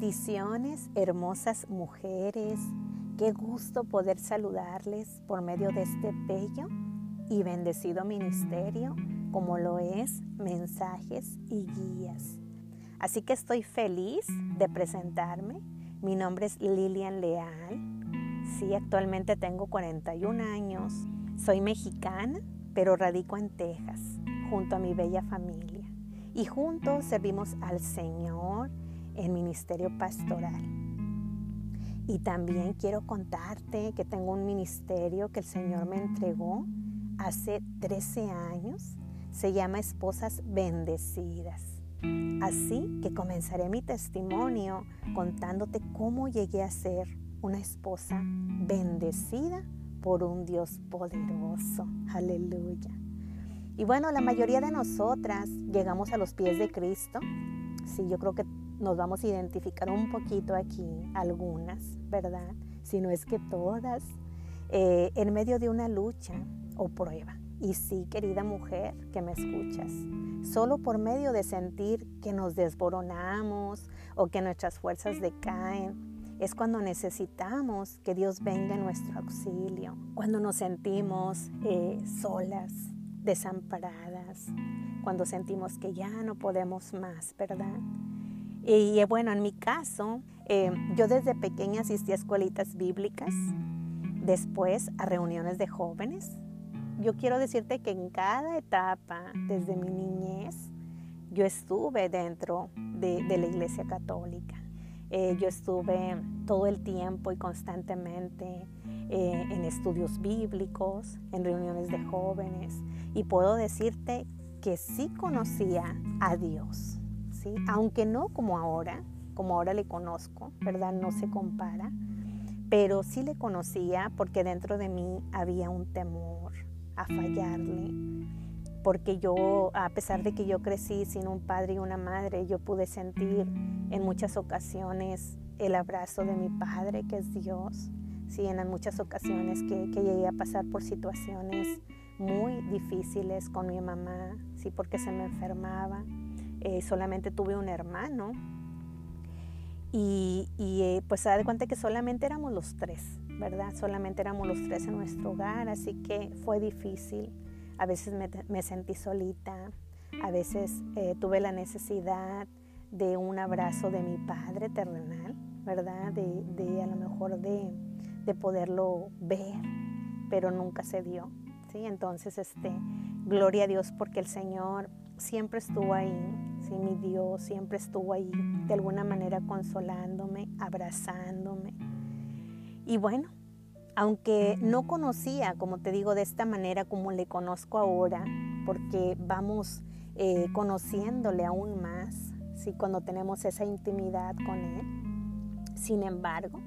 Bendiciones, hermosas mujeres. Qué gusto poder saludarles por medio de este bello y bendecido ministerio como lo es mensajes y guías. Así que estoy feliz de presentarme. Mi nombre es Lilian Leal. Sí, actualmente tengo 41 años. Soy mexicana, pero radico en Texas, junto a mi bella familia. Y juntos servimos al Señor en ministerio pastoral. Y también quiero contarte que tengo un ministerio que el Señor me entregó hace 13 años. Se llama Esposas Bendecidas. Así que comenzaré mi testimonio contándote cómo llegué a ser una esposa bendecida por un Dios poderoso. Aleluya. Y bueno, la mayoría de nosotras llegamos a los pies de Cristo. Sí, yo creo que nos vamos a identificar un poquito aquí, algunas, ¿verdad? Si no es que todas, eh, en medio de una lucha o prueba. Y sí, querida mujer que me escuchas, solo por medio de sentir que nos desboronamos o que nuestras fuerzas decaen, es cuando necesitamos que Dios venga en nuestro auxilio, cuando nos sentimos eh, solas, desamparadas, cuando sentimos que ya no podemos más, ¿verdad? Y bueno, en mi caso, eh, yo desde pequeña asistí a escuelitas bíblicas, después a reuniones de jóvenes. Yo quiero decirte que en cada etapa, desde mi niñez, yo estuve dentro de, la iglesia católica. Eh, yo estuve todo el tiempo y constantemente eh, en estudios bíblicos, en reuniones de jóvenes, y puedo decirte que sí conocía a Dios aunque no como ahora, como ahora le conozco, ¿verdad? No se compara, pero sí le conocía porque dentro de mí había un temor a fallarle, porque yo, a pesar de que yo crecí sin un padre y una madre, yo pude sentir en muchas ocasiones el abrazo de mi padre, que es Dios, sí, en muchas ocasiones que, que llegué a pasar por situaciones muy difíciles con mi mamá, sí, porque se me enfermaba eh, solamente tuve un hermano y, eh, pues se da cuenta que solamente éramos los tres, ¿verdad? Solamente éramos los tres en nuestro hogar, así que fue difícil. A veces me, sentí solita, a veces eh, tuve la necesidad de un abrazo de mi padre terrenal, ¿verdad? De, a lo mejor de, de, poderlo ver, pero nunca se dio, ¿sí? Entonces, este, gloria a Dios porque el Señor siempre estuvo ahí, ¿sí? mi Dios siempre estuvo ahí, de alguna manera consolándome, abrazándome. Y bueno, aunque no conocía, como te digo, de esta manera como le conozco ahora, porque vamos eh, conociéndole aún más, ¿sí? cuando tenemos esa intimidad con Él. Sin embargo,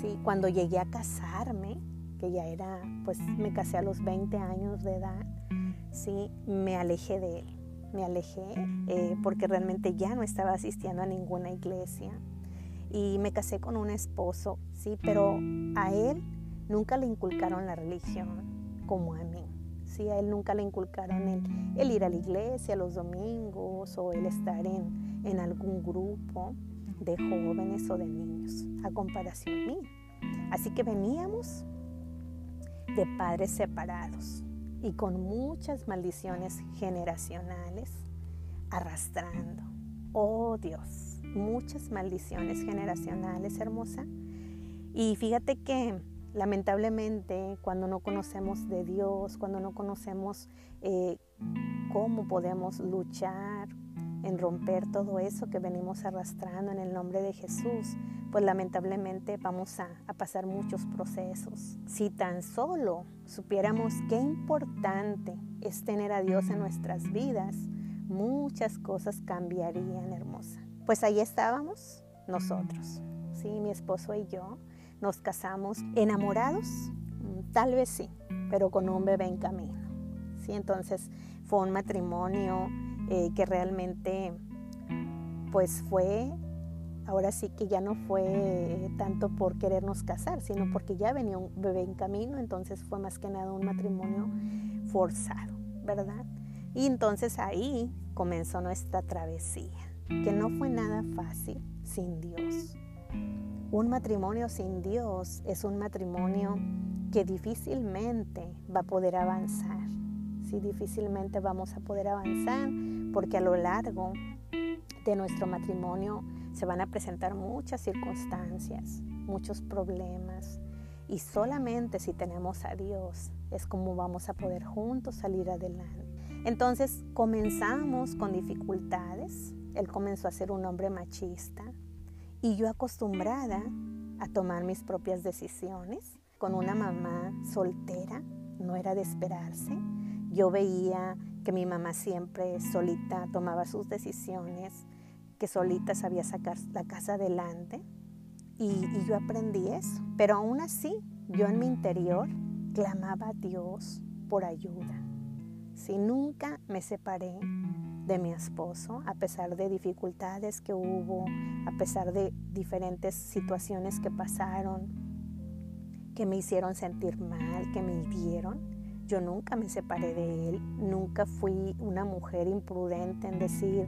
¿sí? cuando llegué a casarme, que ya era, pues me casé a los 20 años de edad, ¿sí? me alejé de Él me alejé eh, porque realmente ya no estaba asistiendo a ninguna iglesia y me casé con un esposo, sí, pero a él nunca le inculcaron la religión como a mí. Sí, a él nunca le inculcaron el, ir a la iglesia los domingos o el estar en, en algún grupo de jóvenes o de niños, a comparación mía. Así que veníamos de padres separados y con muchas maldiciones generacionales arrastrando. Oh Dios, muchas maldiciones generacionales, hermosa. Y fíjate que lamentablemente cuando no conocemos de Dios, cuando no conocemos eh, cómo podemos luchar en romper todo eso que venimos arrastrando en el nombre de Jesús, pues lamentablemente vamos a, pasar muchos procesos. Si tan solo supiéramos qué importante es tener a Dios en nuestras vidas, muchas cosas cambiarían, hermosa. Pues ahí estábamos nosotros, ¿sí? mi esposo y yo, nos casamos enamorados, mm, tal vez sí, pero con un bebé en camino. ¿sí? Entonces fue un matrimonio eh, que realmente pues fue, ahora sí que ya no fue tanto por querernos casar, sino porque ya venía un bebé en camino, entonces fue más que nada un matrimonio forzado, ¿verdad? Y entonces ahí comenzó nuestra travesía, que no fue nada fácil sin Dios. Un matrimonio sin Dios es un matrimonio que difícilmente va a poder avanzar. Sí, difícilmente vamos a poder avanzar porque a lo largo de nuestro matrimonio se van a presentar muchas circunstancias, muchos problemas. Y solamente si tenemos a Dios es como vamos a poder juntos salir adelante. Entonces comenzamos con dificultades. Él comenzó a ser un hombre machista, y yo acostumbrada a tomar mis propias decisiones, con una mamá soltera, no era de esperarse. Yo veía que mi mamá siempre solita tomaba sus decisiones, que solita sabía sacar la casa adelante. Y, yo aprendí eso. Pero aún así, yo en mi interior clamaba a Dios por ayuda. Si nunca me separé de mi esposo, a pesar de dificultades que hubo, a pesar de diferentes situaciones que pasaron, que me hicieron sentir mal, que me hirieron. Yo nunca me separé de él, nunca fui una mujer imprudente en decir,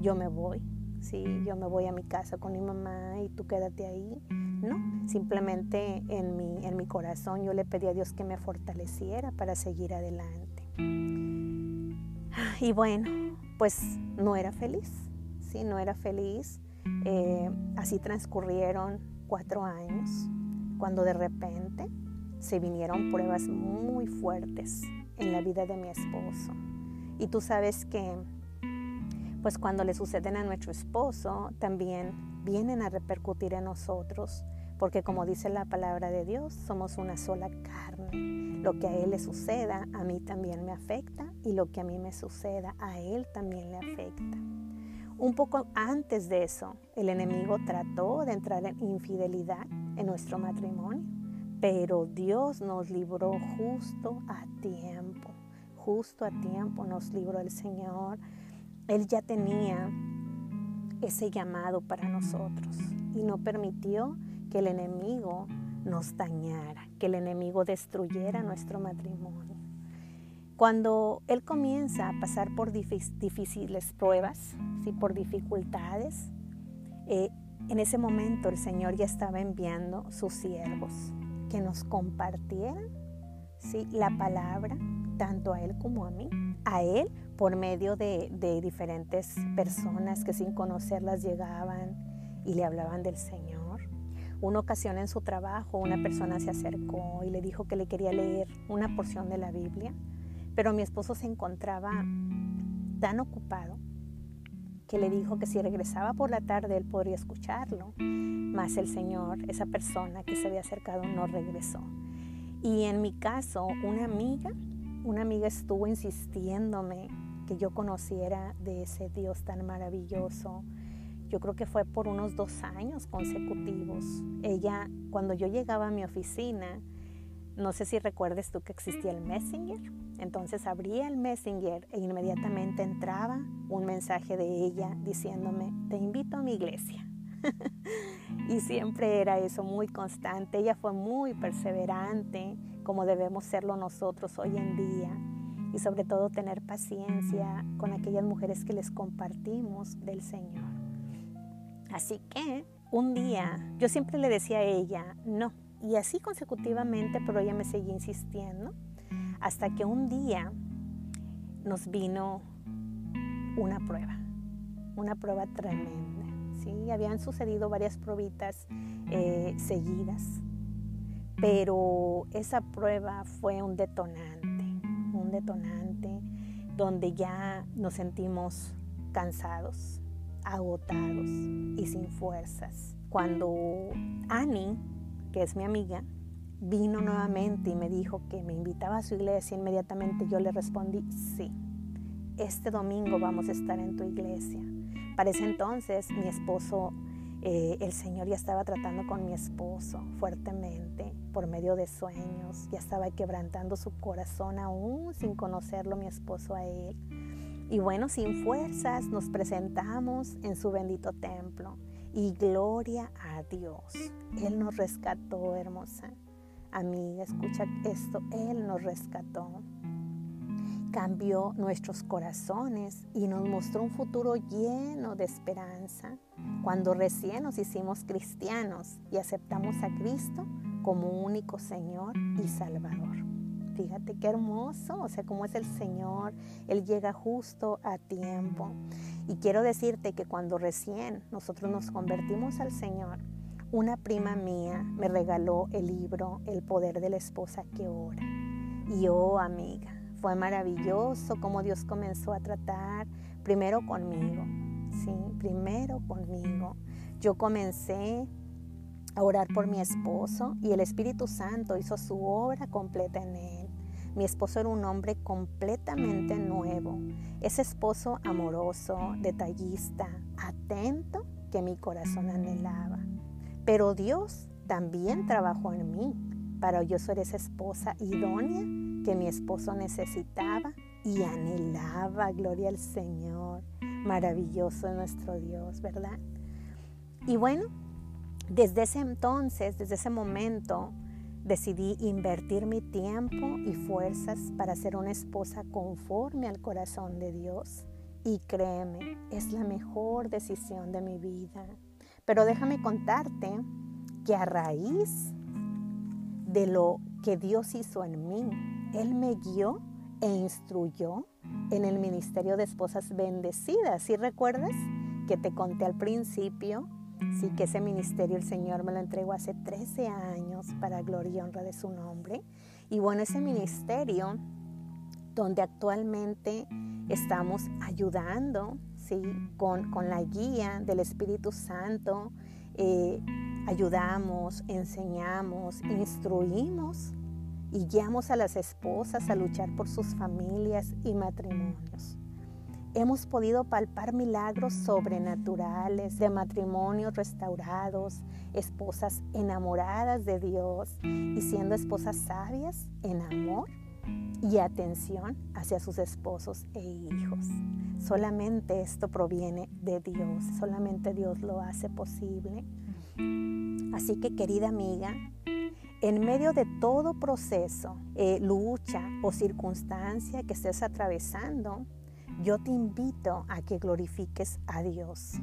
yo me voy, sí, yo me voy a mi casa con mi mamá y tú quédate ahí. No, simplemente en mi, en mi corazón yo le pedí a Dios que me fortaleciera para seguir adelante. Y bueno, pues no era feliz, ¿sí? No era feliz. Eh, así transcurrieron cuatro años, cuando de repente se vinieron pruebas muy fuertes en la vida de mi esposo. Y tú sabes que, pues cuando le suceden a nuestro esposo, también vienen a repercutir en nosotros, porque como dice la palabra de Dios, somos una sola carne. Lo que a él le suceda, a mí también me afecta y lo que a mí me suceda, a él también le afecta. Un poco antes de eso, el enemigo trató de entrar en infidelidad en nuestro matrimonio, pero Dios nos libró justo a tiempo, justo a tiempo nos libró el Señor. Él ya tenía ese llamado para nosotros y no permitió que el enemigo nos dañara, que el enemigo destruyera nuestro matrimonio. Cuando él comienza a pasar por difíciles pruebas, ¿sí? por dificultades, eh, en ese momento el Señor ya estaba enviando sus siervos que nos compartieran ¿sí? la palabra, tanto a Él como a mí. A Él por medio de, de diferentes personas que sin conocerlas llegaban y le hablaban del Señor una ocasión en su trabajo una persona se acercó y le dijo que le quería leer una porción de la Biblia, pero mi esposo se encontraba tan ocupado que le dijo que si regresaba por la tarde él podría escucharlo, mas el Señor, esa persona que se había acercado, no regresó. Y en mi caso, una amiga, una amiga estuvo insistiéndome que yo conociera de ese Dios tan maravilloso, yo creo que fue por unos dos años consecutivos. Ella, cuando yo llegaba a mi oficina, no sé si recuerdes tú que existía el Messenger. Entonces abría el Messenger e inmediatamente entraba un mensaje de ella diciéndome, te invito a mi iglesia. y siempre era eso, muy constante. Ella fue muy perseverante, como debemos serlo nosotros hoy en día. Y sobre todo tener paciencia con aquellas mujeres que les compartimos del Señor. Así que un día yo siempre le decía a ella, no, y así consecutivamente, pero ella me seguía insistiendo, hasta que un día nos vino una prueba, una prueba tremenda. ¿sí? Habían sucedido varias pruebitas eh, seguidas, pero esa prueba fue un detonante, un detonante donde ya nos sentimos cansados, agotados y sin fuerzas. Cuando Annie, que es mi amiga, vino nuevamente y me dijo que me invitaba a su iglesia, inmediatamente yo le respondí, sí, este domingo vamos a estar en tu iglesia. Para ese entonces mi esposo, eh, el Señor ya estaba tratando con mi esposo fuertemente por medio de sueños, ya estaba quebrantando su corazón aún sin conocerlo mi esposo a él. Y bueno, sin fuerzas nos presentamos en su bendito templo. Y gloria a Dios. Él nos rescató, hermosa. Amiga, escucha esto. Él nos rescató. cambió nuestros corazones y nos mostró un futuro lleno de esperanza. Cuando recién nos hicimos cristianos y aceptamos a Cristo como único Señor y Salvador. Fíjate qué hermoso, o sea, cómo es el Señor. Él llega justo a tiempo. Y quiero decirte que cuando recién nosotros nos convertimos al Señor, una prima mía me regaló el libro El poder de la esposa que ora. Y oh, amiga, fue maravilloso cómo Dios comenzó a tratar primero conmigo, sí, primero conmigo. Yo comencé a orar por mi esposo y el Espíritu Santo hizo su obra completa en él. Mi esposo era un hombre completamente nuevo, ese esposo amoroso, detallista, atento que mi corazón anhelaba. Pero Dios también trabajó en mí para yo ser esa esposa idónea que mi esposo necesitaba y anhelaba. Gloria al Señor. Maravilloso nuestro Dios, ¿verdad? Y bueno, desde ese entonces, desde ese momento, decidí invertir mi tiempo y fuerzas para ser una esposa conforme al corazón de Dios. Y créeme, es la mejor decisión de mi vida. Pero déjame contarte que a raíz de lo que Dios hizo en mí. Él me guió e instruyó en el ministerio de esposas bendecidas. ¿Sí recuerdas que te conté al principio? Sí, que ese ministerio el Señor me lo entregó hace 13 años para gloria y honra de su nombre. Y bueno, ese ministerio donde actualmente estamos ayudando, ¿sí? Con, con la guía del Espíritu Santo, eh, ayudamos, enseñamos, instruimos y guiamos a las esposas a luchar por sus familias y matrimonios. Hemos podido palpar milagros sobrenaturales de matrimonios restaurados, esposas enamoradas de Dios y siendo esposas sabias en amor y atención hacia sus esposos e hijos. Solamente esto proviene de Dios, solamente Dios lo hace posible. Así que querida amiga, en medio de todo proceso, eh, lucha o circunstancia que estés atravesando, yo te invito a que glorifiques a Dios.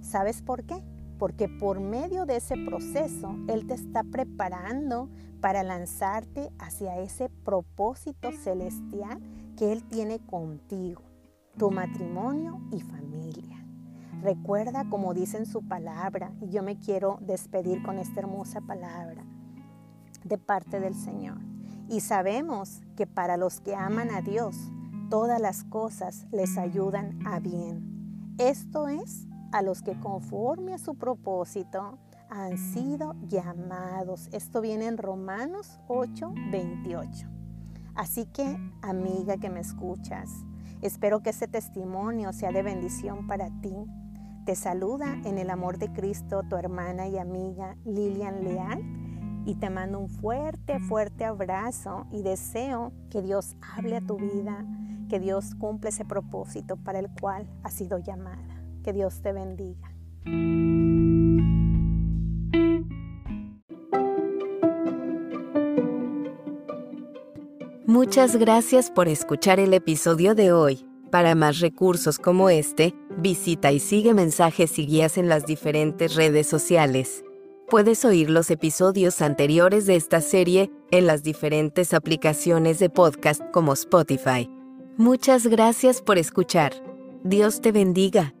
¿Sabes por qué? Porque por medio de ese proceso, Él te está preparando para lanzarte hacia ese propósito celestial que Él tiene contigo, tu matrimonio y familia. Recuerda como dice en su palabra, y yo me quiero despedir con esta hermosa palabra de parte del Señor. Y sabemos que para los que aman a Dios, todas las cosas les ayudan a bien. Esto es a los que conforme a su propósito han sido llamados. Esto viene en Romanos 8, 28. Así que, amiga que me escuchas, espero que ese testimonio sea de bendición para ti te saluda en el amor de Cristo tu hermana y amiga Lilian Leal y te mando un fuerte, fuerte abrazo y deseo que Dios hable a tu vida, que Dios cumpla ese propósito para el cual has sido llamada. Que Dios te bendiga. Muchas gracias por escuchar el episodio de hoy. Para más recursos como este, visita y sigue mensajes y guías en las diferentes redes sociales. Puedes oír los episodios anteriores de esta serie en las diferentes aplicaciones de podcast como Spotify. Muchas gracias por escuchar. Dios te bendiga.